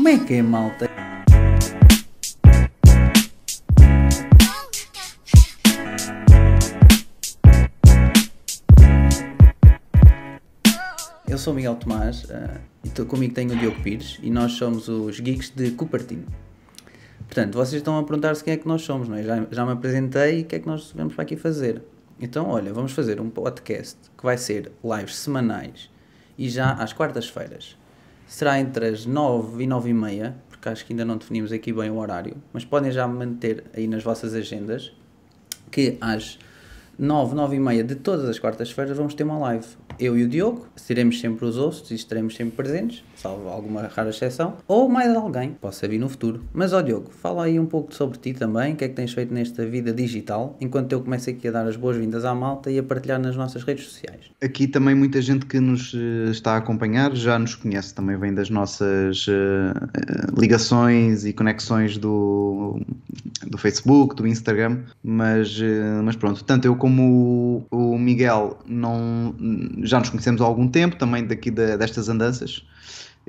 Como é que é, malta? Eu sou Miguel Tomás uh, e tô, comigo tenho o Diogo Pires e nós somos os Geeks de Cupertino. Portanto, vocês estão a perguntar-se quem é que nós somos, não é? Já, já me apresentei e o que é que nós vamos para aqui fazer. Então, olha, vamos fazer um podcast que vai ser lives semanais e já às quartas-feiras. Será entre as 9 e 9 e meia, porque acho que ainda não definimos aqui bem o horário, mas podem já manter aí nas vossas agendas que às 9, 9 e meia de todas as quartas-feiras vamos ter uma live. Eu e o Diogo, seremos sempre os hosts e estaremos sempre presentes, salvo alguma rara exceção, ou mais alguém, possa vir no futuro. Mas ó Diogo, fala aí um pouco sobre ti também, o que é que tens feito nesta vida digital, enquanto eu começo aqui a dar as boas-vindas à malta e a partilhar nas nossas redes sociais. Aqui também muita gente que nos uh, está a acompanhar já nos conhece, também vem das nossas uh, uh, ligações e conexões do, do Facebook, do Instagram, mas, mas pronto, tanto eu como o, o Miguel não já nos conhecemos há algum tempo, também daqui de, destas andanças.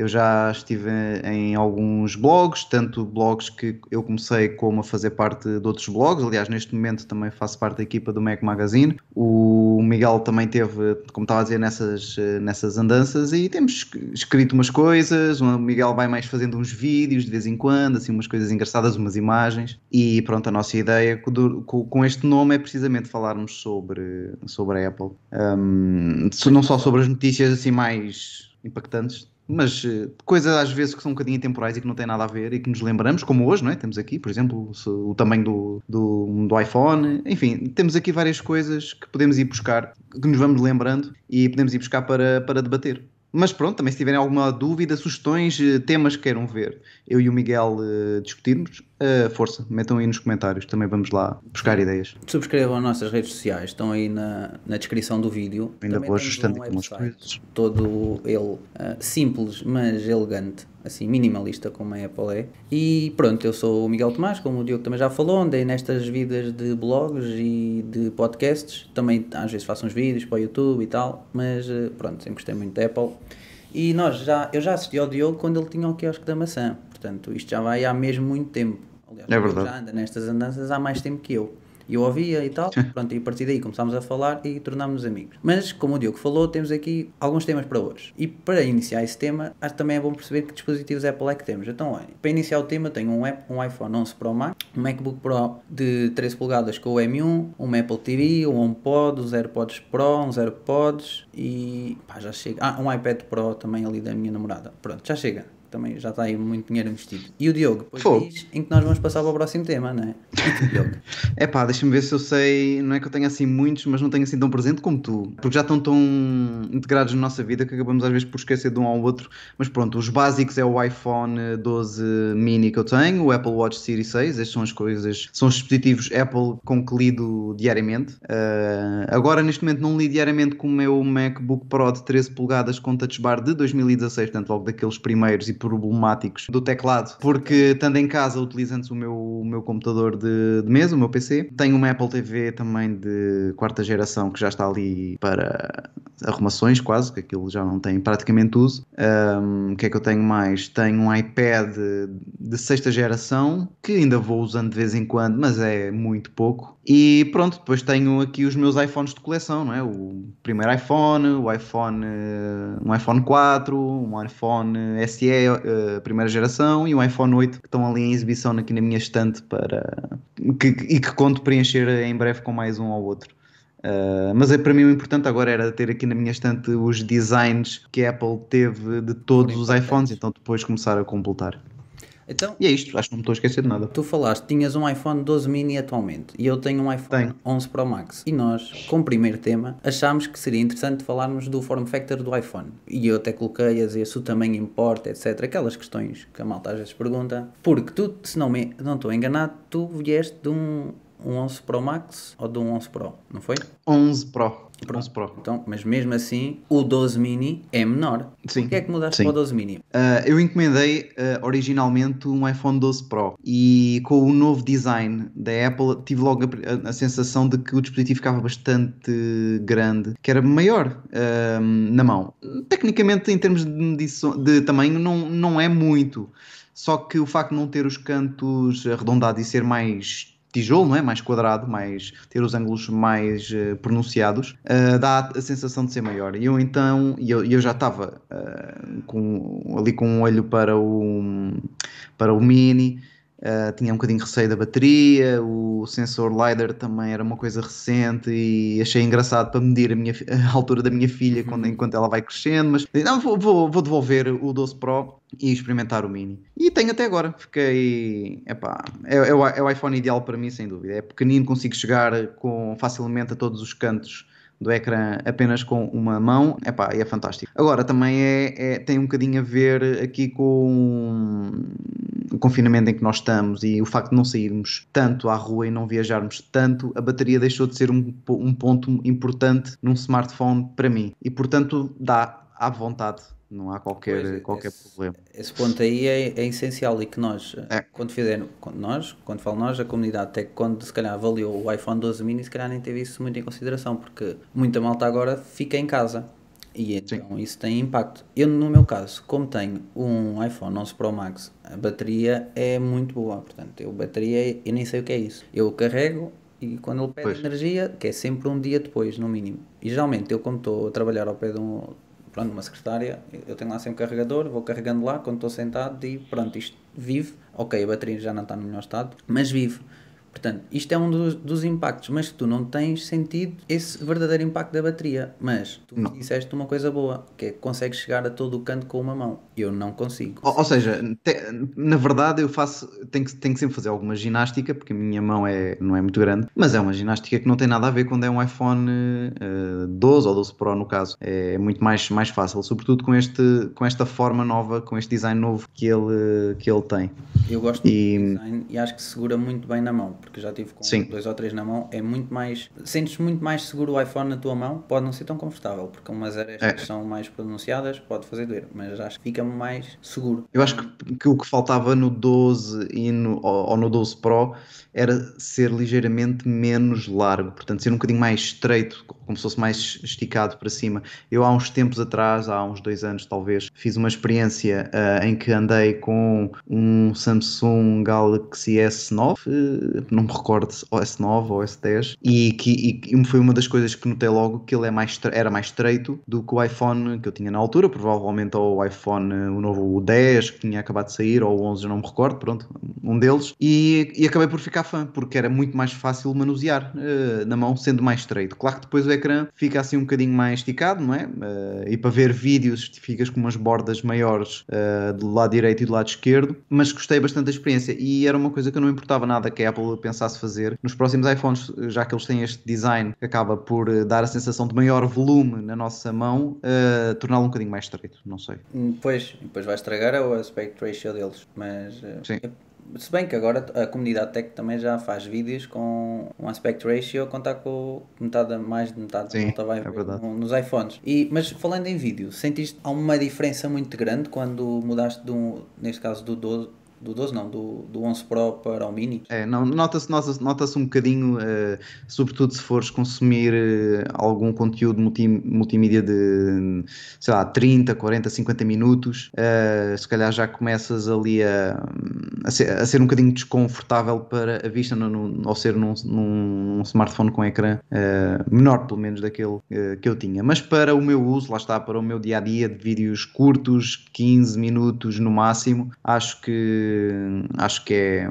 Eu já estive em alguns blogs, tanto blogs que eu comecei como a fazer parte de outros blogs. Aliás, neste momento também faço parte da equipa do Mac Magazine. O Miguel também teve, como estava a dizer, nessas, nessas andanças e temos escrito umas coisas. O Miguel vai mais fazendo uns vídeos de vez em quando, assim, umas coisas engraçadas, umas imagens. E pronto, a nossa ideia com este nome é precisamente falarmos sobre, sobre a Apple. Um, não só sobre as notícias assim mais impactantes mas uh, coisas às vezes que são um bocadinho temporais e que não têm nada a ver e que nos lembramos, como hoje, não é? Temos aqui, por exemplo, o, tamanho do, do, do, iPhone, enfim, temos aqui várias coisas que podemos ir buscar, que nos vamos lembrando e podemos ir buscar para, para debater. Mas pronto, também se tiverem alguma dúvida, sugestões, eh, temas que queiram ver, eu e o Miguel uh, discutirmos, uh, força, metam aí nos comentários, também vamos lá buscar ideias. Subscrevam as nossas redes sociais, estão aí na, na descrição do vídeo. Ainda vou ajustando um aqui umas coisas. Todo ele uh, simples, mas elegante, assim, minimalista como a Apple é. E pronto, eu sou o Miguel Tomás, como o Diogo também já falou, andei nestas vidas de blogs e de podcasts, também às vezes faço uns vídeos para o YouTube e tal, mas pronto, sempre gostei muito da Apple. E nós já, eu já assisti ao Diogo quando ele tinha o quiosque da maçã. Portanto, isto já vai há mesmo muito tempo. Aliás, é verdade. já anda nestas andanças há mais tempo que eu. E eu ouvia e tal, pronto, e a partir daí começámos a falar e tornámos-nos amigos. Mas, como o Diogo falou, temos aqui alguns temas para hoje. E para iniciar esse tema, acho que também é bom perceber que dispositivos Apple é que temos. Então, olha, para iniciar o tema, tenho um, app, um iPhone 11 Pro Max, um MacBook Pro de 13 polegadas com o M1, um Apple TV, um HomePod, os AirPods Pro, uns AirPods e pá, já chega. Ah, um iPad Pro também ali da minha namorada. Pronto, já chega também já está aí muito dinheiro investido. E o Diogo, depois Fogo. diz em que nós vamos passar para o próximo tema, não é? E Diogo? É pá, deixa-me ver se eu sei, não é que eu tenha assim muitos, mas não tenho assim tão presente como tu, porque já estão tão integrados na nossa vida que acabamos às vezes por esquecer de um ao outro, mas pronto, os básicos é o iPhone 12 mini que eu tenho, o Apple Watch Series 6, estas são as coisas, são os dispositivos Apple com que lido diariamente. Uh, agora, neste momento, não li diariamente com o meu MacBook Pro de 13 polegadas com Touch Bar de 2016, portanto, logo daqueles primeiros e problemáticos do teclado, porque estando em casa utilizando o meu, o meu computador de, de mesa, o meu PC, tenho uma Apple TV também de quarta geração que já está ali para arrumações quase, que aquilo já não tem praticamente uso. Um, o que é que eu tenho mais? Tenho um iPad de sexta geração que ainda vou usando de vez em quando, mas é muito pouco. E pronto, depois tenho aqui os meus iPhones de coleção, não é? O primeiro iPhone, o iPhone, um iPhone 4, um iPhone SE uh, primeira geração e um iPhone 8 que estão ali em exibição aqui na minha estante para que, e que conto preencher em breve com mais um ou outro. Uh, mas é, para mim o importante agora era ter aqui na minha estante os designs que a Apple teve de todos os iPhones, então depois começar a completar. Então, e é isto, acho que não me estou a esquecer de nada. Tu falaste, tinhas um iPhone 12 mini atualmente e eu tenho um iPhone Tenho. 11 Pro Max. E nós, como primeiro tema, achámos que seria interessante falarmos do form factor do iPhone. E eu até coloquei a dizer se o tamanho importa, etc. Aquelas questões que a malta às vezes pergunta. Porque tu, se não me não estou enganado, tu vieste de um, um 11 Pro Max ou de um 11 Pro, não foi? 11 Pro. Pronto. 11 Pro. Então, mas mesmo assim, o 12 mini é menor. Sim. O que é que mudaste Sim. para o 12 mini? Uh, eu encomendei uh, originalmente um iPhone 12 Pro e com o novo design da Apple tive logo a, a sensação de que o dispositivo ficava bastante grande, que era maior uh, na mão. Tecnicamente, em termos de, de, de tamanho, não, não é muito. só que o facto de não ter os cantos arredondados e ser mais tijolo, não é? Mais quadrado, mais ter os ângulos mais uh, pronunciados, uh, dá a sensação de ser maior. E eu então, eu, eu já estava uh, com, ali com um olho para o, para o Mini, Uh, tinha um bocadinho de receio da bateria, o sensor LiDAR também era uma coisa recente e achei engraçado para medir a, minha, a altura da minha filha quando, uhum. enquanto ela vai crescendo, mas não, vou, vou, vou, devolver o 12 Pro e experimentar o Mini. E tenho até agora, fiquei. Epá, é, é, o, é o iPhone ideal para mim, sem dúvida. É pequenino, consigo chegar com, facilmente a todos os cantos do ecrã apenas com uma mão, epá, é fantástico. Agora também é, é, tem um bocadinho a ver aqui com o confinamento em que nós estamos e o facto de não sairmos tanto à rua e não viajarmos tanto, a bateria deixou de ser um, um ponto importante num smartphone para mim. E portanto dá à vontade não há qualquer, pois, qualquer esse, problema. Esse ponto aí é, é essencial e que nós, é. quando fizemos, quando nós, quando falo nós, a comunidade até quando se calhar avaliou o iPhone 12 mini, se calhar nem teve isso muito em consideração, porque muita malta agora fica em casa e então Sim. isso tem impacto. Eu, no meu caso, como tenho um iPhone 11 Pro Max, a bateria é muito boa, portanto, eu bateria, eu nem sei o que é isso. Eu carrego e quando ele pede pois. energia, que é sempre um dia depois, no mínimo. E geralmente eu, como estou a trabalhar ao pé de um pronto, uma secretária, eu tenho lá sempre um carregador, vou carregando lá quando estou sentado e pronto, isto vive. Ok, a bateria já não está no melhor estado, mas vive. Portanto, isto é um dos, dos impactos, mas tu não tens sentido esse verdadeiro impacto da bateria. Mas tu não. disseste uma coisa boa, que é que consegues chegar a todo o canto com uma mão. Eu não consigo. Ou, ou seja, te, na verdade eu faço, tenho que, tenho que sempre fazer alguma ginástica, porque a minha mão é, não é muito grande, mas é uma ginástica que não tem nada a ver quando é um iPhone uh, eh, 12 ou 12 Pro no caso. É, muito mais, mais fácil, sobretudo com, este, com esta forma nova, com este design novo que ele, que ele tem. Eu gosto e... do design e acho que se segura muito bem na mão porque já tive com Sim. dois ou três na mão, é muito mais. Sentes muito mais seguro o iPhone na tua mão, pode não ser tão confortável, porque umas arestas é. são mais pronunciadas, pode fazer doer, mas acho que fica mais seguro. Eu acho que, que o que faltava no 12 e no, ou, ou no 12 Pro era ser ligeiramente menos largo, portanto, ser um bocadinho mais estreito, como se fosse mais esticado para cima. Eu, há uns tempos atrás, há uns dois anos talvez, fiz uma experiência uh, em que andei com um Samsung Galaxy S9, uh, não me recordo se S9 ou S10, e que e, foi uma das coisas que notei logo que ele é mais, era mais estreito do que o iPhone que eu tinha na altura, provavelmente o iPhone, o novo o 10 que tinha acabado de sair, ou o 11, não me recordo, pronto, um deles, e, e acabei por ficar fã, porque era muito mais fácil manusear uh, na mão, sendo mais estreito. Claro que depois o ecrã fica assim um bocadinho mais esticado, não é? Uh, e para ver vídeos ficas com umas bordas maiores uh, do lado direito e do lado esquerdo, mas gostei bastante da experiência e era uma coisa que eu não importava nada que a Apple pensasse fazer nos próximos iPhones, já que eles têm este design que acaba por uh, dar a sensação de maior volume na nossa mão, torná-lo um bocadinho mais estreito, não sei. Pois, depois vai estragar o aspect ratio deles, mas Sim. Se bem que agora a comunidade tech também já faz vídeos com um aspect ratio contar com metade, mais de metade Sim, da vai é nos iPhones. E, mas falando em vídeo, sentiste há uma diferença muito grande quando mudaste de um, neste caso do 12 do 12 não, do, do 11 Pro para o Mini. É, nota-se nota, nota um bocadinho, uh, sobretudo se fores consumir uh, algum conteúdo multi, multimídia de, sei lá, 30, 40, 50 minutos, uh, se calhar já começas ali a, a, ser, a ser um bocadinho desconfortável para a vista no, no, ao ser num, num, smartphone com ecrã menor, pelo menos daquele que eu tinha. Mas para o meu uso, lá está, para o meu dia-a-dia -dia de vídeos curtos, 15 minutos no máximo, acho que acho que é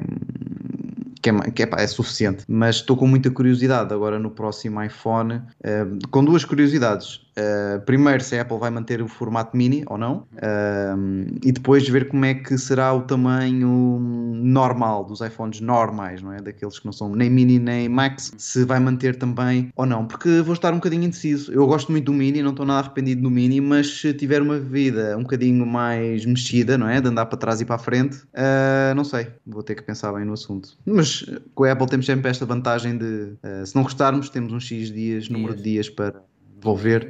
que, é, que é, é, suficiente. Mas estou com muita curiosidade agora no próximo iPhone, uh, com duas curiosidades. Uh, primeiro, se a Apple vai manter o formato mini ou não, uh, e depois ver como é que será o tamanho normal dos iPhones normais, não é? Daqueles que não são nem mini nem max, se vai manter também ou não, porque vou estar um bocadinho indeciso. Eu gosto muito do mini, não estou nada arrependido do mini, mas se tiver uma vida um bocadinho mais mexida, não é? De andar para trás e para a frente, uh, não sei, vou ter que pensar bem no assunto. Mas com a Apple temos sempre esta vantagem de, se não gostarmos, temos uns X dias, número de dias para devolver.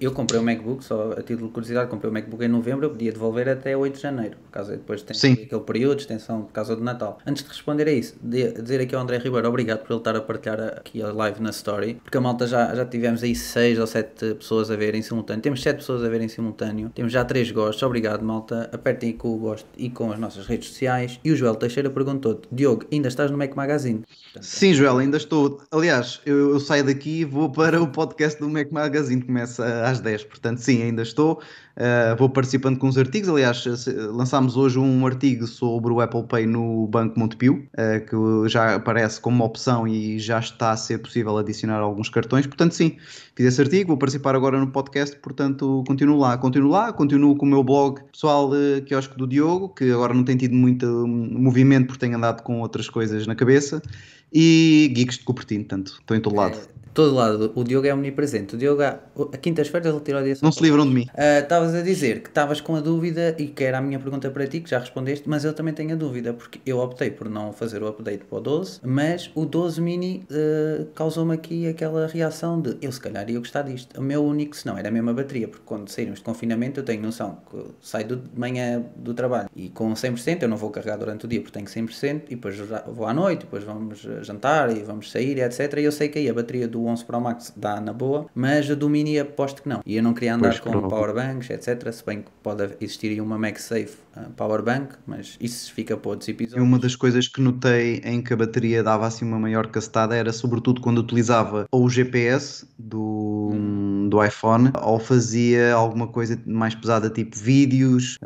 Eu comprei o MacBook, só a título de curiosidade, comprei o MacBook em novembro, eu podia devolver até 8 de janeiro, por causa depois tem Sim. aquele período de extensão por causa do Natal. Antes de responder a isso, de, dizer aqui ao André Ribeiro, obrigado por ele estar a partilhar aqui a live na story, porque a malta já, já tivemos aí 6 ou 7 pessoas a ver em simultâneo, temos 7 pessoas a ver em simultâneo, temos já 3 gostos, obrigado malta, apertem com o gosto e com as nossas redes sociais. E o Joel Teixeira perguntou-te, Diogo, ainda estás no Mac Magazine? Portanto, Sim, Joel, ainda estou. Aliás, eu, eu saio daqui e vou para o podcast do Mac Magazine, começa às 10. Portanto, sim, ainda estou. Uh, vou participando com os artigos. Aliás, se- lançámos hoje um artigo sobre o Apple Pay no Banco Montepio, uh, que já aparece como uma opção e já está a ser possível adicionar alguns cartões. Portanto, sim, fiz esse artigo, vou participar agora no podcast. Portanto, continuo lá, continuo lá, continuo com o meu blog pessoal, uh, quiosque do Diogo, que agora não tem tido muito hum, movimento porque tenho andado com outras coisas na cabeça. E Geeks de Cupertino, portanto, estou em todo lado. É, todo lado, o Diogo é omnipresente. O Diogo, há- a quintas-feiras, ele tira o dia Não se livram de mim. Ah, Estavas a dizer que estavas com a dúvida e que era a minha pergunta para ti, que já respondeste, mas eu também tenho a dúvida, porque eu optei por não fazer o update para o 12, mas o 12 mini ah, causou-me aqui aquela reação de eu se calhar ia gostar disto. O meu único, se não, era a mesma bateria, porque quando sairmos de confinamento eu tenho noção que saio de manhã do trabalho e com 100% eu não vou carregar durante o dia porque tenho 100% e depois vou à noite, depois vamos jantar e vamos sair etc. E eu sei que aí a bateria do 11 Pro Max dá na boa, mas a do mini aposto que não. E eu não queria andar Pois, com provável. powerbanks, etc. Se bem que pode existir aí uma MagSafe uh, powerbank, mas isso fica para outros E episódios. uma das coisas que notei em que a bateria dava assim uma maior castada era sobretudo quando utilizava ou o GPS do, do iPhone ou fazia alguma coisa mais pesada tipo vídeos,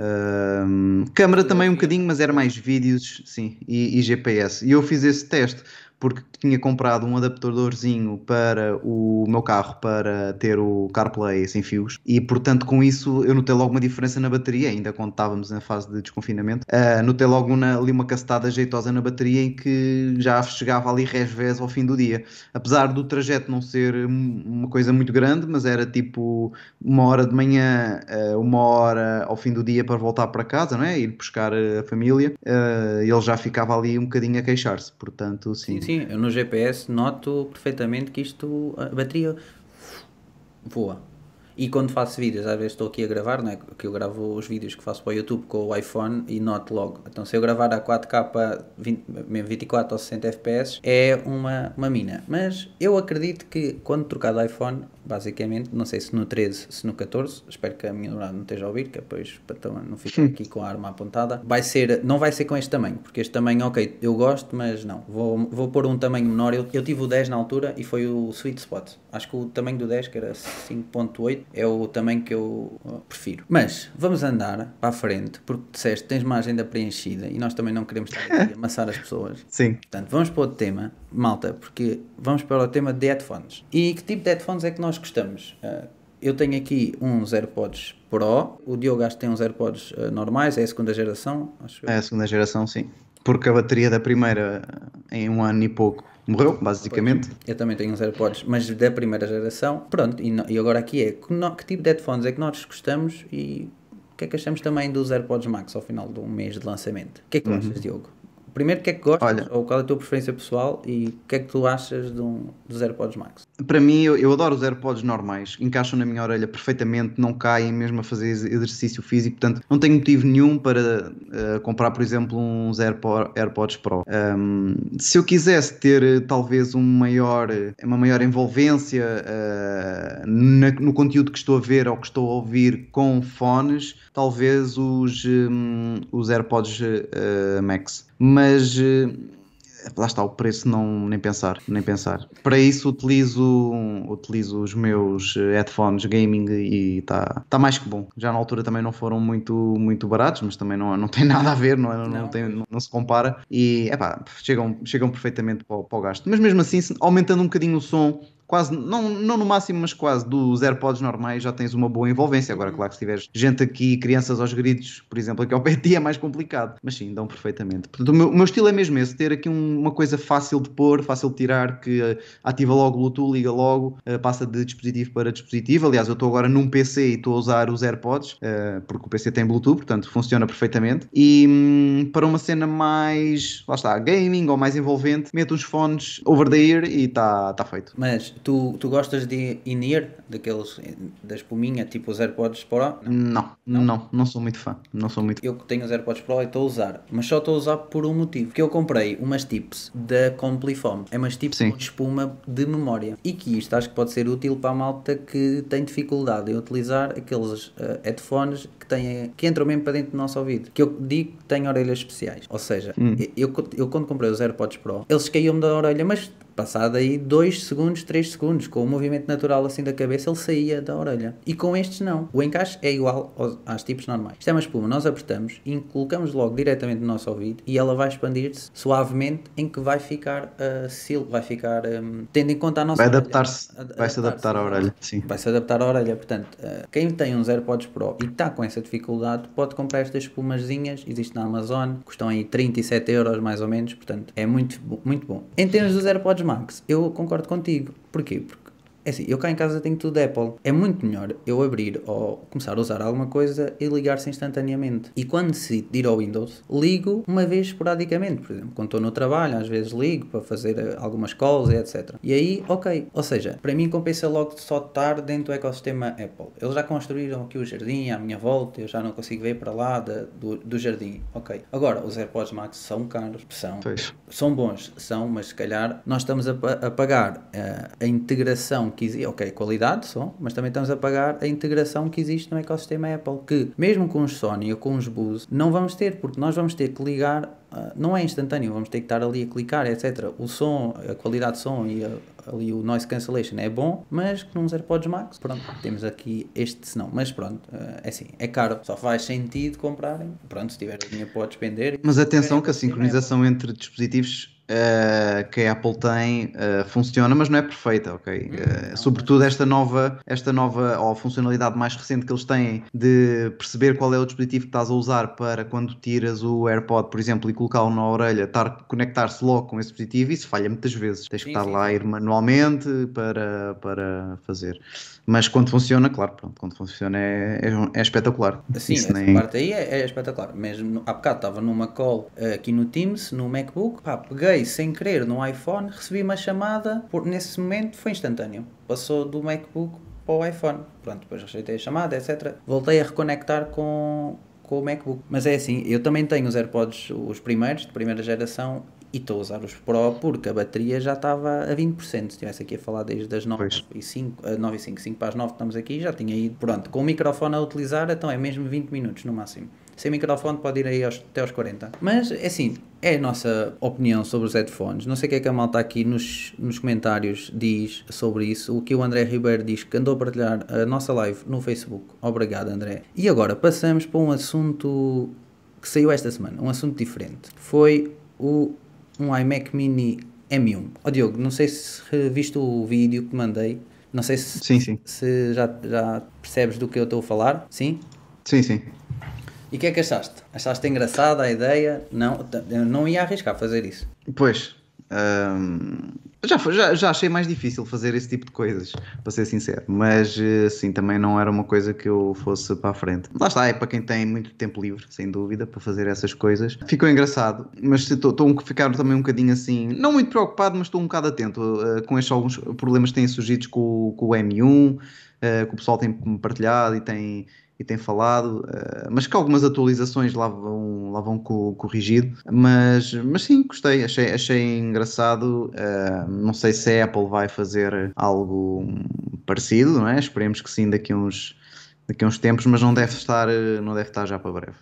hum, câmara também um bocadinho, mas era mais vídeos, sim, e, e GPS. E eu fiz esse teste porque tinha comprado um adaptadorzinho para o meu carro para ter o CarPlay sem fios. E portanto com isso eu notei logo uma diferença na bateria ainda quando estávamos na fase de desconfinamento. Ah, notei logo na- ali uma castada jeitosa na bateria em que já chegava ali resvés ao fim do dia. Apesar do trajeto não ser um- uma coisa muito grande mas era tipo uma hora de manhã ah, uma hora ao fim do dia para voltar para casa não é? ir buscar a família. Ah, ele já ficava ali um bocadinho a queixar-se portanto sim, Sim, sim, eu no GPS noto perfeitamente que isto, a bateria voa. E quando faço vídeos, às vezes estou aqui a gravar, né? que eu gravo os vídeos que faço para o YouTube com o iPhone e noto logo. Então se eu gravar a 4K 20, mesmo 24 ou 60 FPS é uma, uma mina. Mas eu acredito que quando trocar de iPhone, basicamente, não sei se no 13, se no 14, espero que a minha namorada não esteja a ouvir, que depois para não ficar aqui com a arma apontada, vai ser, não vai ser com este tamanho, porque este tamanho, ok, eu gosto, mas não, vou, vou pôr um tamanho menor, eu, eu tive o 10 na altura e foi o sweet spot, acho que o tamanho do 10, que era 5.8, é o tamanho que eu uh, prefiro. Mas, vamos andar para a frente, porque disseste, tens uma agenda preenchida e nós também não queremos estar aqui a amassar as pessoas. sim. Portanto, vamos para outro tema, malta, porque vamos para o tema de headphones. E que tipo de headphones é que nós gostamos? Ah, eu tenho aqui uns AirPods Pro, o Diogo acho que tem uns AirPods ah, normais, é a segunda geração, acho. É a segunda geração, sim. Porque a bateria da primeira, em um ano e pouco, morreu, basicamente. Eu também tenho uns AirPods, mas da primeira geração. Pronto, e, no- e agora aqui é que, no- que tipo de headphones é que nós gostamos e o que é que achamos também dos AirPods Max ao final de um mês de lançamento? O que é que tu achas, Diogo? Primeiro, o que é que gostas? Olha. Ou qual é a tua preferência pessoal e o que é que tu achas de um, dos AirPods Max? Para mim, eu, eu adoro os AirPods normais, encaixam na minha orelha perfeitamente, não caem mesmo a fazer ex- exercício físico, portanto, não tenho motivo nenhum para eh, comprar, por exemplo, uns AirPo- AirPods Pro. Ahm, se eu quisesse ter eh, talvez um maior, eh, uma maior envolvência eh, na- no conteúdo que estou a ver ou que estou a ouvir com fones, talvez os, hum, os AirPods eh, Max. Mas lá está o preço não nem pensar nem pensar para isso utilizo utilizo os meus eh, headphones gaming e está tá mais que bom já na altura também não foram muito muito baratos mas também não, não tem nada a ver não, é? não, Não. tem, não, não se compara e epá, chegam chegam perfeitamente para o, para o gasto mas mesmo assim aumentando um bocadinho o som quase, não, não no máximo, mas quase, dos AirPods normais já tens uma boa envolvência. Agora, claro que se tiveres gente aqui, crianças aos gritos, por exemplo, aqui ao pé ti é mais complicado. Mas sim, dão perfeitamente. Portanto, o meu, o meu estilo é mesmo esse, ter aqui um- uma coisa fácil de pôr, fácil de tirar, que eh, ativa logo o Bluetooth, liga logo, eh, passa de dispositivo para dispositivo. Aliás, eu estou agora num PC e estou a usar os AirPods, eh, porque o PC tem Bluetooth, portanto funciona perfeitamente. E hum, para uma cena mais, lá está, gaming ou mais envolvente, meto uns fones over the ear e está tá feito. Mas tu, tu gostas de in-ear, daqueles, da espuminha, tipo os AirPods Pro? Não, não, não, não sou muito fã. Não sou muito Eu que tenho os AirPods Pro e estou a usar, mas só estou a usar por um motivo. Que eu comprei umas tips da Complifone. É umas tips Sim. com espuma de memória. E que isto acho que pode ser útil para a malta que tem dificuldade em utilizar aqueles eh, headphones que, têm, que entram mesmo para dentro do nosso ouvido. Que eu digo que têm orelhas especiais. Ou seja, eu, eu quando comprei os AirPods Pro, eles caíam-me da orelha, mas passado aí 2 segundos, 3 segundos, com o movimento natural assim da cabeça, ele saía da orelha. E com estes não. O encaixe é igual aos, às tipos normais. Isto é uma espuma, nós apertamos e colocamos logo diretamente no nosso ouvido e ela vai expandir-se suavemente em que vai ficar uh, sil, vai ficar um, tendo em conta a nossa Vai adaptar-se, Ad- vai se adaptar à orelha, sim. Vai se adaptar à orelha, portanto, uh, quem tem uns AirPods Pro e está com essa dificuldade, pode comprar estas espumazinhas, existe na Amazon, custam aí 37 euros mais ou menos, portanto, é muito, muito bom. Em termos dos AirPods Max, eu concordo contigo. Porquê? Porque é assim, eu cá em casa tenho tudo Apple. É muito melhor eu abrir ou começar a usar alguma coisa e ligar-se instantaneamente. E quando decido de ir ao Windows, ligo uma vez esporadicamente. Por exemplo, quando estou no trabalho, às vezes ligo para fazer eh, algumas calls e etc. E aí, ok. Ou seja, para mim compensa logo só estar dentro do ecossistema Apple. Eles já construíram aqui o jardim à minha volta, eu já não consigo ver para lá da- do, do jardim. Ok. Agora, os AirPods Max são caros, são Pois. são bons, são, mas se calhar nós estamos a, a pagar eh, a integração que existe, ok, qualidade são, mas também estamos a pagar a integração que existe no ecossistema Apple, que mesmo com os Sony ou com os Bose, não vamos ter, porque nós vamos ter que ligar, ah, não é instantâneo, vamos ter que estar ali a clicar, etc. O som, a qualidade de som e a- ali o noise cancellation é bom, mas que nos AirPods Max, pronto, temos aqui este senão, mas pronto, eh, é assim, é caro, só faz sentido comprarem, pronto, se tiver dinheiro pode despender. Mas atenção que a sincronização entre dispositivos eh, que a Apple tem eh, funciona, mas não é perfeita, ok? Eh, sobretudo esta nova, esta nova ou funcionalidade mais recente que eles têm de perceber qual é o dispositivo que estás a usar para quando tiras o AirPod, por exemplo, e colocá-lo na orelha, conectar-se logo com esse dispositivo, isso falha muitas vezes. Tens que Sim, estar sim, lá a ir manualmente para, para fazer. Mas quando funciona, claro, pronto, quando funciona é, é, é espetacular. Sim, Isso essa nem- parte aí é, é espetacular. Mesmo no- há bocado estava numa call aqui no Teams, no MacBook, pá, peguei sem querer no iPhone, recebi uma chamada, por, nesse momento foi instantâneo. Passou do MacBook para o iPhone. Pronto, depois rejeitei a chamada, etc. Voltei a reconectar com, com o MacBook. Mas é assim, eu também tenho os AirPods, os primeiros, de primeira geração, e estou a usar os Pro porque a bateria já estava a 20%. Se estivesse aqui a falar desde as 9 Pois. e 5, a 9 e 5, 5 para as 9 estamos aqui, já tinha ido, pronto, com o microfone a utilizar, então é mesmo 20 minutos no máximo. Sem microfone pode ir aí aos- até aos 40. Mas, é assim, é a nossa opinião sobre os headphones. Não sei o que é que a malta aqui nos, nos comentários diz sobre isso. O que o André Ribeiro diz que andou a partilhar a nossa live no Facebook. Obrigado, André. E agora passamos para um assunto que saiu esta semana, um assunto diferente. Foi o um iMac Mini M1. Ó Diogo, não sei se viste o vídeo que mandei. Não sei se, Sim, sim. se já, já percebes do que eu estou a falar. Sim? Sim, sim. E o que é que achaste? Achaste engraçada a ideia? Não, não ia arriscar fazer isso. Pois. hum, já, já, já achei mais difícil fazer esse tipo de coisas, para ser sincero. Mas eh, sim, também não era uma coisa que eu fosse para a frente. Lá está, é para quem tem muito tempo livre, sem dúvida, para fazer essas coisas. Ficou engraçado, mas estou a ficar também um bocadinho assim, não muito preocupado, mas estou um bocado atento eh, com estes alguns problemas que têm surgido com, com o M1, eh, que o pessoal tem partilhado e tem, e tem falado, eh, mas que algumas atualizações lá vão, lá vão co- corrigido. Mas, mas sim, gostei, achei, achei engraçado. eh, não sei se a Apple vai fazer algo parecido, não é? Esperemos que sim daqui a uns, daqui a uns tempos, mas não deve estar, eh, não deve estar já para breve.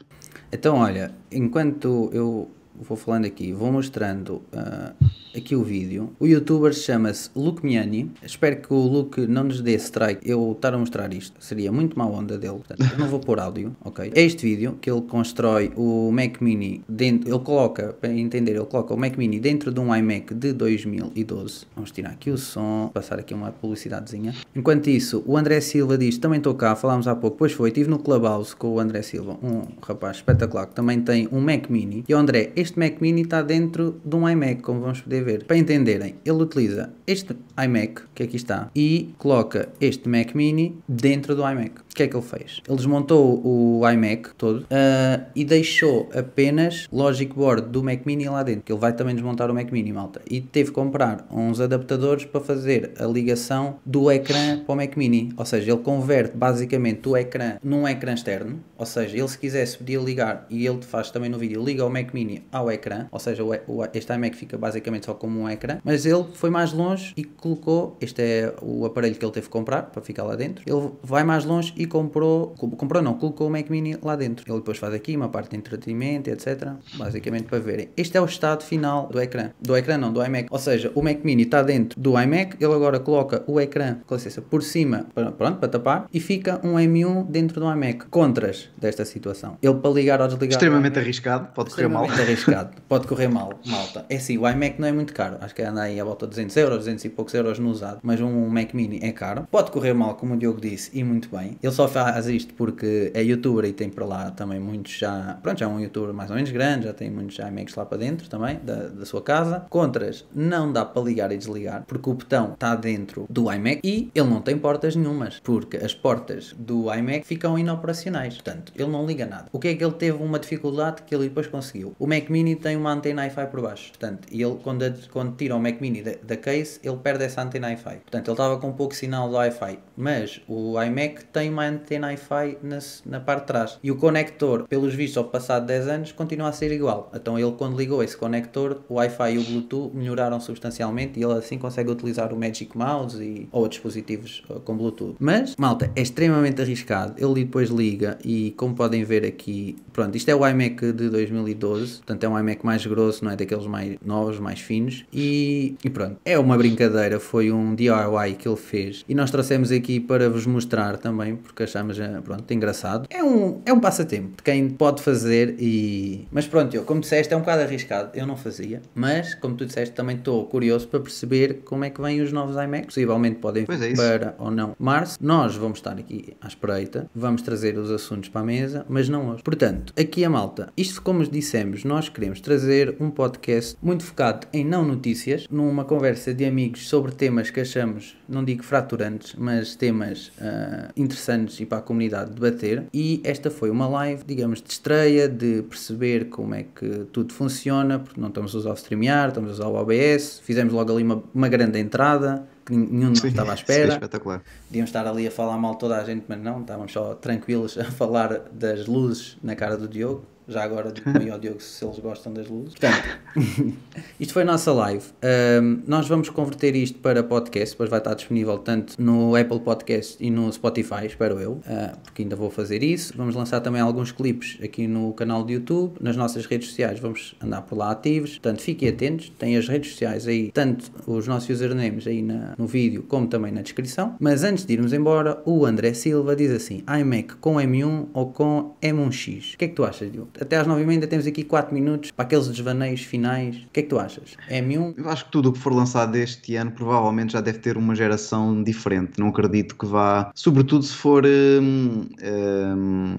Então, olha, enquanto eu vou falando aqui, vou mostrando ah, aqui o vídeo. O youtuber chama-se Luke Miani. Espero que o Luke não nos dê strike. Eu estar a mostrar isto seria muito má onda dele. Portanto, eu não vou pôr áudio, ok? É este vídeo que ele constrói o Mac Mini dentro. Ele coloca, para entender, ele coloca o Mac Mini dentro de um iMac de 2012. Vamos tirar aqui o som, passar aqui uma publicidadezinha. Enquanto isso, o André Silva diz: Também estou cá, falámos há pouco. Pois foi, estive no Clubhouse com o André Silva, um rapaz espetacular que também tem um Mac Mini. E o André, este este Mac Mini está dentro de um iMac, como vamos poder ver. Para entenderem, ele utiliza este iMac, que aqui está, e coloca este Mac Mini dentro do iMac. O que é que ele fez? Ele desmontou o iMac todo uh, e deixou apenas Logic Board do Mac Mini lá dentro, que ele vai também desmontar o Mac Mini, malta. E teve que comprar uns adaptadores para fazer a ligação do ecrã para o Mac Mini. Ou seja, ele converte basicamente o ecrã num ecrã externo. Ou seja, ele se quisesse podia ligar, e ele faz também no vídeo, liga o Mac Mini ao ecrã. Ou seja, o, o, este iMac fica basicamente só como um ecrã. Mas ele foi mais longe e colocou, este é o aparelho que ele teve que comprar para ficar lá dentro. Ele vai mais longe e comprou, comprou não, colocou o Mac Mini lá dentro. Ele depois faz aqui uma parte de entretenimento, etc. Basicamente para verem. Este é o estado final do ecrã. Do ecrã não, do iMac. Ou seja, o Mac Mini está dentro do iMac, ele agora coloca o ecrã, com licença, por cima, pronto, para tapar, e fica um M1 dentro do iMac. Contras desta situação. Ele para ligar ou desligar... Extremamente arriscado, pode correr mal. Extremamente arriscado, pode correr mal, malta. É assim, o iMac não é muito caro, acho que anda aí à volta de 200 euros, 200 e poucos euros no usado, mas um Mac Mini é caro. Pode correr mal, como o Diogo disse, e muito bem. Ele só faz isto porque é youtuber e tem para lá também muitos já, pronto, já é um youtuber mais ou menos grande, já tem muitos iMacs lá para dentro também, da, da sua casa. Contras, não dá para ligar e desligar, porque o botão está dentro do iMac e ele não tem portas nenhumas, porque as portas do iMac ficam inoperacionais, portanto, ele não liga nada. O que é que ele teve uma dificuldade que ele depois conseguiu? O Mac Mini tem uma antena Wi-Fi por baixo, portanto, ele quando, quando tira o Mac Mini da, da case, ele perde essa antena Wi-Fi. Portanto, ele estava com pouco sinal do Wi-Fi, mas o iMac tem uma antena Wi-Fi na, na parte de trás. E o conector, pelos vistos, ao passar de 10 anos, continua a ser igual. Então ele quando ligou esse conector, o Wi-Fi e o Bluetooth melhoraram substancialmente e ele assim consegue utilizar o Magic Mouse e, ou dispositivos uh, com Bluetooth. Mas, malta, é extremamente arriscado. Ele depois liga e como podem ver aqui, pronto, isto é o iMac de 2012, portanto é um iMac mais grosso, não é daqueles mais novos, mais finos. E, e pronto, é uma brincadeira, foi um DIY que ele fez e nós trouxemos aqui para vos mostrar também, porque achamos, eh, pronto, engraçado. É um, é um passatempo de quem pode fazer e... Mas pronto, eu, como disseste, é um bocado arriscado, eu não fazia, mas como tu disseste, também estou curioso para perceber como é que vêm os novos iMacs, possivelmente podem é para ou não março. Nós vamos estar aqui à espreita, vamos trazer os assuntos para a mesa, mas não hoje. Portanto, aqui a malta, isto como dissemos, nós queremos trazer um podcast muito focado em não notícias, numa conversa de amigos sobre temas que achamos, não digo fraturantes, mas temas ah, interessantes e para a comunidade debater. E esta foi uma live, digamos, de estreia, de perceber como é que tudo funciona, porque não estamos a usar o StreamYard, estamos a usar o OBS, fizemos logo ali uma, uma grande entrada. Nenhum de nós estava à é espera. espetacular. Podíamos estar ali a falar mal toda a gente, mas não, estávamos só tranquilos a falar das luzes na cara do Diogo. Já agora digo aí ao Diogo se eles gostam das luzes. Portanto, isto foi a nossa live. Ahm, nós vamos converter isto para podcast, depois vai estar disponível tanto no Apple Podcast e no Spotify, espero eu, ah, porque ainda vou fazer isso. Vamos lançar também alguns clipes aqui no canal do YouTube, nas nossas redes sociais, vamos andar por lá ativos. Portanto, fiquem atentos, tem as redes sociais aí, tanto os nossos usernames aí na- no vídeo, como também na descrição. Mas antes de irmos embora, o André Silva diz assim: iMac com M1 ou com M1X? O que é que tu achas, Diogo? Até às 9h30 ainda temos aqui 4 minutos para aqueles desvaneios finais. O que é que tu achas? M1? Eu acho que tudo o que for lançado este ano provavelmente já deve ter uma geração diferente. Não acredito que vá, sobretudo se for hum, hum,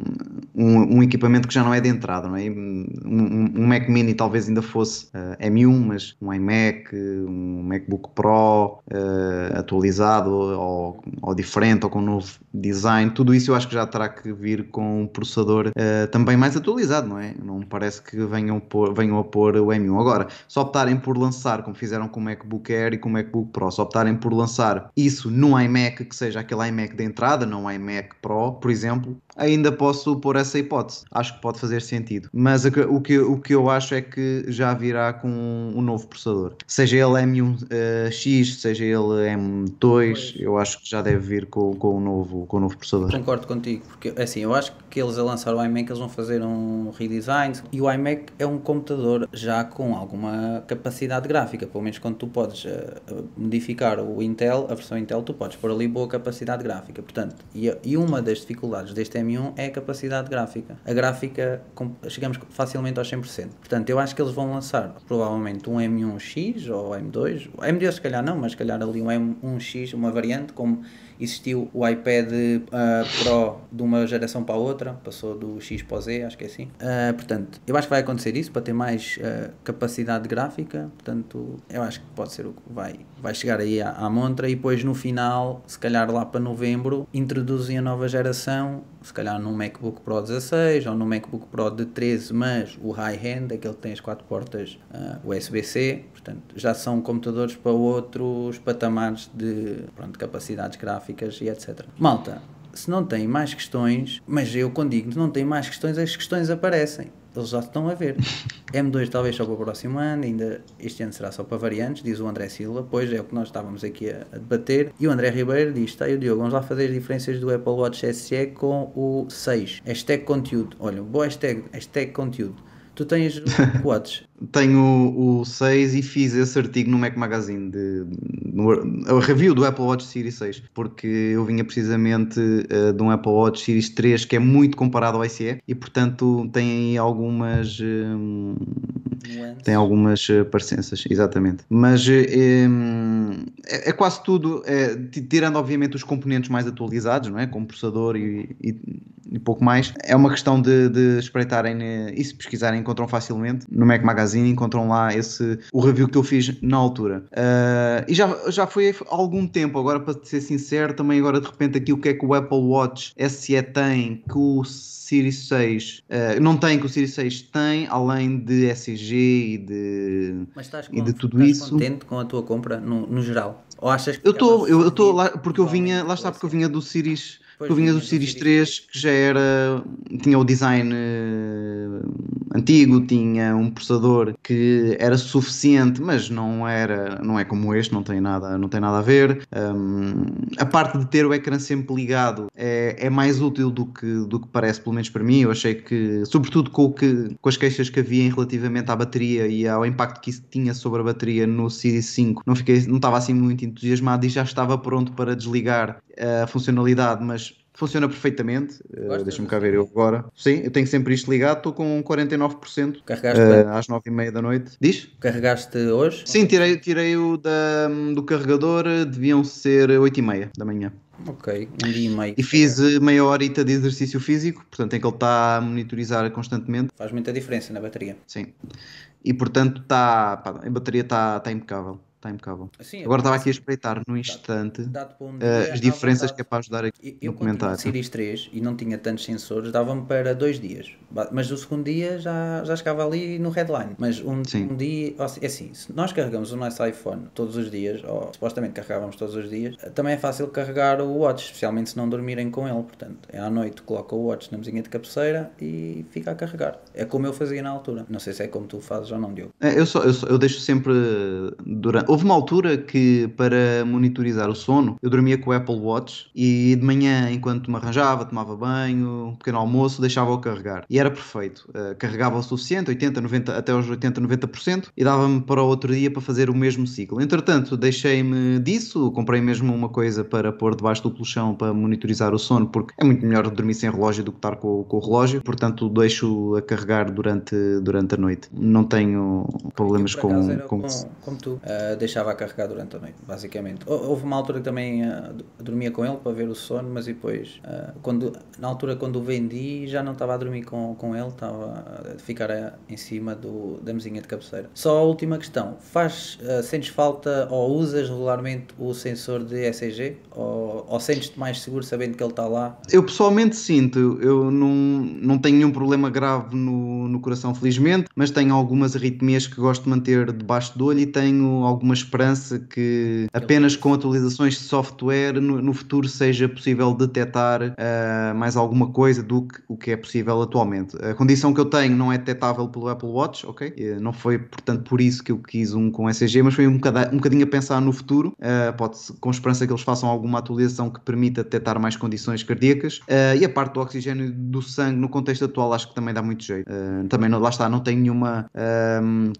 um, um equipamento que já não é de entrada, não é? Um, um- um Mac Mini talvez ainda fosse eh, M1, mas um iMac, um MacBook Pro eh, atualizado ou, ou diferente ou com um novo design, tudo isso eu acho que já terá que vir com um processador eh, também mais atualizado, não é? Não me parece que venham, pôr, venham a pôr o M1. Agora, se optarem por lançar, como fizeram com o MacBook Air e com o MacBook Pro, se optarem por lançar isso num iMac que seja aquele iMac de entrada, não um iMac Pro, por exemplo, ainda posso pôr essa hipótese. Acho que pode fazer sentido. Mas o que, o que, eu acho é que já virá com um novo processador. Seja ele M1X, seja ele M2, eu acho que já deve vir com, com, o, novo, com o novo processador. Concordo contigo, porque assim, eu acho que eles a lançar o iMac eles vão fazer um redesign e o iMac é um computador já com alguma capacidade gráfica, pelo menos quando tu podes eh, modificar o Intel, a versão Intel, tu podes pôr ali boa capacidade gráfica, portanto, e, uma das dificuldades deste M1 é a capacidade gráfica. A gráfica, chegamos facilmente aos 100%. Portanto, eu acho que eles vão lançar provavelmente um M1X ou M2, M2 se calhar não, mas se calhar ali um M1X, uma variante com existiu o iPad uh, Pro de uma geração para a outra, passou do X para o Z, acho que é assim. Uh, portanto, eu acho que vai acontecer isso para ter mais uh, capacidade gráfica, portanto, eu acho que pode ser o que vai, vai chegar aí à, à montra e depois no final, se calhar lá para novembro, introduzem a nova geração, se calhar num MacBook Pro 16 ou num MacBook Pro de 13, mas o high-end, aquele que tem as quatro portas USB-C, portanto, já são computadores para outros patamares de pronto, capacidades gráficas e etc. Malta, se não tem mais questões, mas eu quando digo não tem mais questões, as questões aparecem. Eles já estão a ver. M2 talvez só para o próximo ano, ainda este ano será só para variantes, diz o André Silva, pois é o que nós estávamos aqui a, a debater. E o André Ribeiro diz: está aí o Diogo, vamos lá fazer as diferenças do Apple Watch SE com o 6. Hashtag conteúdo. Olha, boa hashtag, hashtag conteúdo. Tu tens Watch. Tenho o 6 e fiz esse artigo no Mac Magazine, de, no, a review do Apple Watch Series 6, porque eu vinha precisamente uh, de um Apple Watch Series 3 que é muito comparado ao SE e, portanto, tem aí algumas. Um, tem algumas uh, parecenças, exatamente. Mas um, é, é, quase tudo, é, tirando obviamente os componentes mais atualizados, não é? como processador e, e, e pouco mais, é uma questão de, de espreitarem e se pesquisarem encontram facilmente no Mac Magazine Magazine encontram lá esse, o review que eu fiz na altura. Uh, e já, já foi há algum tempo, agora para ser sincero, também agora de repente aqui o que é que o Apple Watch SE tem que o Series 6 uh, ah, não tem, que o Series 6 tem, além de SG e de, Mas estás com, e de tudo estás isso. contente com a tua compra no, no geral? Ou achas que eu estou, eu estou lá porque eu vinha, lá está porque eu vinha do Series Pois eu vinha do Series 3 que já era. tinha o design uh, antigo, tinha um processador que era suficiente, mas não era. não é como este, não tem nada, não tem nada a ver. Um, a parte de ter o ecrã sempre ligado é, é mais útil do que, do que parece, pelo menos para mim. Eu achei que, sobretudo com, o que, com as queixas que havia em relativamente à bateria e ao impacto que isso tinha sobre a bateria no Series 5, não, fiquei, não estava assim muito entusiasmado e já estava pronto para desligar a funcionalidade, mas funciona perfeitamente. Uh, Deixa-me cá ver eu agora. Sim, eu tenho sempre isto ligado, estou com 49%. Carregaste uh, às 9h30 da noite. Diz? Carregaste hoje? Sim, tirei, tirei o da, do carregador, deviam ser 8h30 da manhã. Ok, um dia e meio. E fiz eh, meia horita de exercício físico, portanto, em que ele está a monitorizar constantemente. Faz muita diferença na bateria. Sim. E portanto, tá, pá, a bateria está tá impecável está impecável. Sim, Agora estava aqui a espreitar no instante um uh, as diferenças que é para ajudar aqui eu, no comentário. Eu Series 3 e não tinha tantos sensores, dava-me para dois dias. Mas o segundo dia já, já chegava ali no headline. Mas um, um dia, é assim, se nós carregamos o nosso iPhone todos os dias, ou supostamente carregávamos todos os dias, também é fácil carregar o Watch, especialmente se não dormirem com ele. Portanto, é à noite, coloca o Watch na mesinha de cabeceira e fica a carregar. É como eu fazia na altura. Não sei se é como tu fazes ou não, Diogo. É, eu, só, eu, só, eu deixo sempre durante Houve uma altura que, para monitorizar o sono, eu dormia com o Apple Watch e de manhã, enquanto me arranjava, tomava banho, um pequeno almoço, deixava-o carregar. E era perfeito. Uh, carregava o suficiente, 80, 90, até aos 80, 90%, e dava-me para o outro dia para fazer o mesmo ciclo. Entretanto, deixei-me disso, comprei mesmo uma coisa para pôr debaixo do colchão para monitorizar o sono, porque é muito melhor dormir sem relógio do que estar com, com o relógio, portanto, deixo a carregar durante, durante a noite. Não tenho problemas com, com, com, como tu. Uh, deixava a carregar durante a noite, basicamente. Houve uma altura que também uh, dormia com ele para ver o sono, mas depois, uh, quando, na altura quando o vendi, já não estava a dormir com, com ele, estava a ficar a, em cima do, da mesinha de cabeceira. Só a última questão: faz, uh, sentes falta ou usas regularmente o sensor de ECG? Ou, ou sentes-te mais seguro sabendo que ele está lá? Eu pessoalmente sinto, eu não, não tenho nenhum problema grave no, no coração, felizmente, mas tenho algumas arritmias que gosto de manter debaixo do olho e tenho alguma esperança que apenas com atualizações de software no, no futuro seja possível detectar uh, mais alguma coisa do que o que é possível atualmente. A condição que eu tenho não é detectável pelo Apple Watch, ok? Não foi, portanto, por isso que eu quis um com ECG, mas foi um bocadinho, um bocadinho a pensar no futuro, uh, pode com esperança que eles façam alguma atualização que permita detectar mais condições cardíacas. Uh, e a parte do oxigênio do sangue, no contexto atual, acho que também dá muito jeito. Também, não, lá está, não tenho nenhuma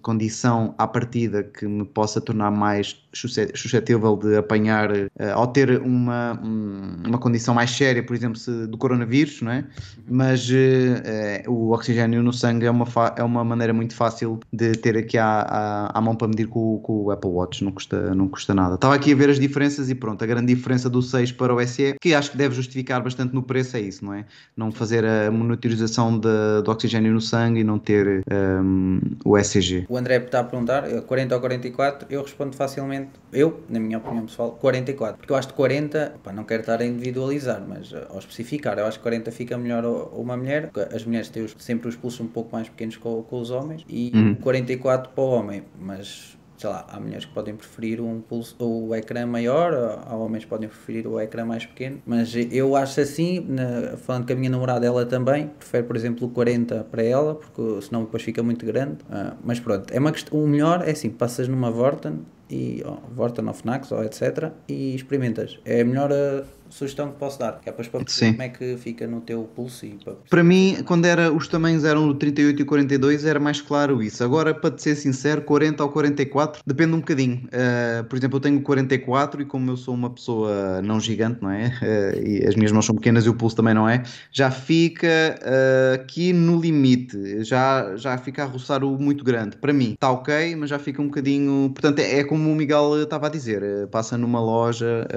condição à partida que me possa tornar tornar mais suscetível de apanhar, uh, ao ter uma, uma condição mais séria, por exemplo, se, do coronavírus, não é? Mas uh, o oxigênio no sangue é uma, é uma maneira muito fácil de ter aqui à, à, à mão para medir com, com, o Apple Watch, não custa, não custa nada. Estava aqui a ver as diferenças e pronto, a grande diferença do 6 para o SE, que acho que deve justificar bastante no preço, é isso, não é? Não fazer a monitorização de, do oxigênio no sangue e não ter um, o ECG. O André está a perguntar, 40 ou 44, eu respondo facilmente, eu, na minha opinião pessoal, 44, porque eu acho que 40, opa, não quero estar a individualizar, mas uh, ao especificar, eu acho que 40 fica melhor uma mulher, as mulheres têm sempre os pulsos um pouco mais pequenos com, com os homens, e uhum. 44 para o homem, mas sei lá, há mulheres que podem preferir um pulso, o ecrã maior, há homens que podem preferir o ecrã mais pequeno, mas eu acho assim, na, falando com a minha namorada, ela também prefere, por exemplo, o 40 para ela, porque senão depois fica muito grande. Uh, mas pronto, é uma questão, o melhor é assim, passas numa Vorten e oh, Vorten of Nax ou etc e experimentas. É a melhor uh, sugestão que posso dar, que é para perceber Sim. como é que fica no teu pulso e para... para mim, quando era, os tamanhos eram no 38 e 42, era mais claro isso. Agora, para te ser sincero, 40 ou 44 depende um bocadinho. Uh, por exemplo, eu tenho 44 e como eu sou uma pessoa não gigante, não é? Uh, e as minhas mãos são pequenas e o pulso também não é, já fica uh, aqui no limite, já, já fica a roçar o muito grande. Para mim, está ok, mas já fica um bocadinho. Portanto, é, é como o Miguel estava a dizer, passa numa loja.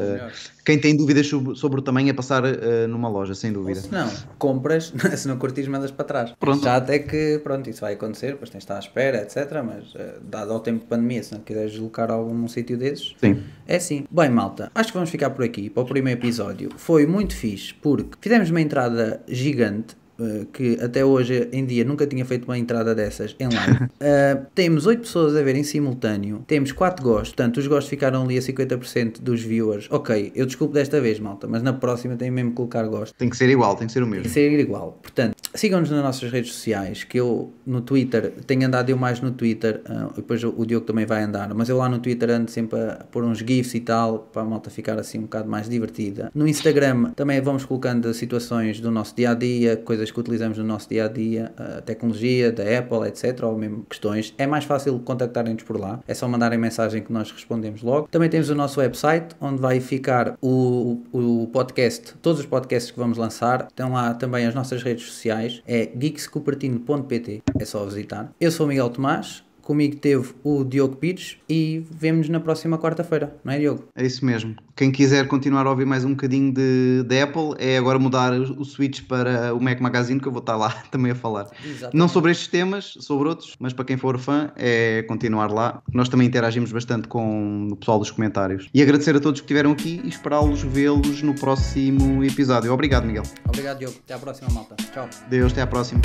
Quem tem dúvidas sobre sobre, o tamanho é passar uh, numa loja, sem dúvida. Ou se não, compras, se não curtires, mandas para trás. Pronto. Já até que, pronto, isso vai acontecer, depois tens de estar à espera, etc. Mas, uh, dado ao tempo de pandemia, se não quiseres deslocar algum sítio desses, Sim. é assim. Bem, malta, acho que vamos ficar por aqui para o primeiro episódio. Foi muito fixe, porque fizemos uma entrada gigante Uh, que até hoje em dia nunca tinha feito uma entrada dessas em live. Uh, temos 8 pessoas a ver em simultâneo, temos 4 gostos, portanto os gostos ficaram ali a 50% dos viewers. Ok, eu desculpo desta vez, malta, mas na próxima tenho mesmo que colocar gosto. Tem que ser igual, tem que ser o mesmo. Tem que ser igual. Portanto, sigam-nos nas nossas redes sociais, que eu no Twitter, tenho andado eu mais no Twitter, uh, depois o, o Diogo também vai andar, mas eu lá no Twitter ando sempre a pôr uns GIFs e tal, para a malta ficar assim um bocado mais divertida. No Instagram também vamos colocando situações do nosso dia a dia, coisas coisas que utilizamos no nosso dia a dia, a tecnologia da Apple, etc., ou mesmo questões, é mais fácil contactarem-nos por lá. É só mandarem mensagem que nós respondemos logo. Também temos o nosso website, onde vai ficar o, o podcast, todos os podcasts que vamos lançar. Estão lá também as nossas redes sociais, é geekscupertino.pt, é só visitar. Eu sou o Miguel Tomás, comigo teve o Diogo Pires e vemos-nos na próxima quarta-feira, não é Diogo? É isso mesmo. Quem quiser continuar a ouvir mais um bocadinho de, de Apple é agora mudar o switch para o Mac Magazine que eu vou estar lá também a falar. Exatamente. Não sobre estes temas, sobre outros, mas para quem for fã é continuar lá. Nós também interagimos bastante com o pessoal dos comentários. E agradecer a todos que estiveram aqui e esperá-los vê-los no próximo episódio. Obrigado, Miguel. Obrigado, Diogo. Até à próxima, malta. Tchau. Deus, até à próxima.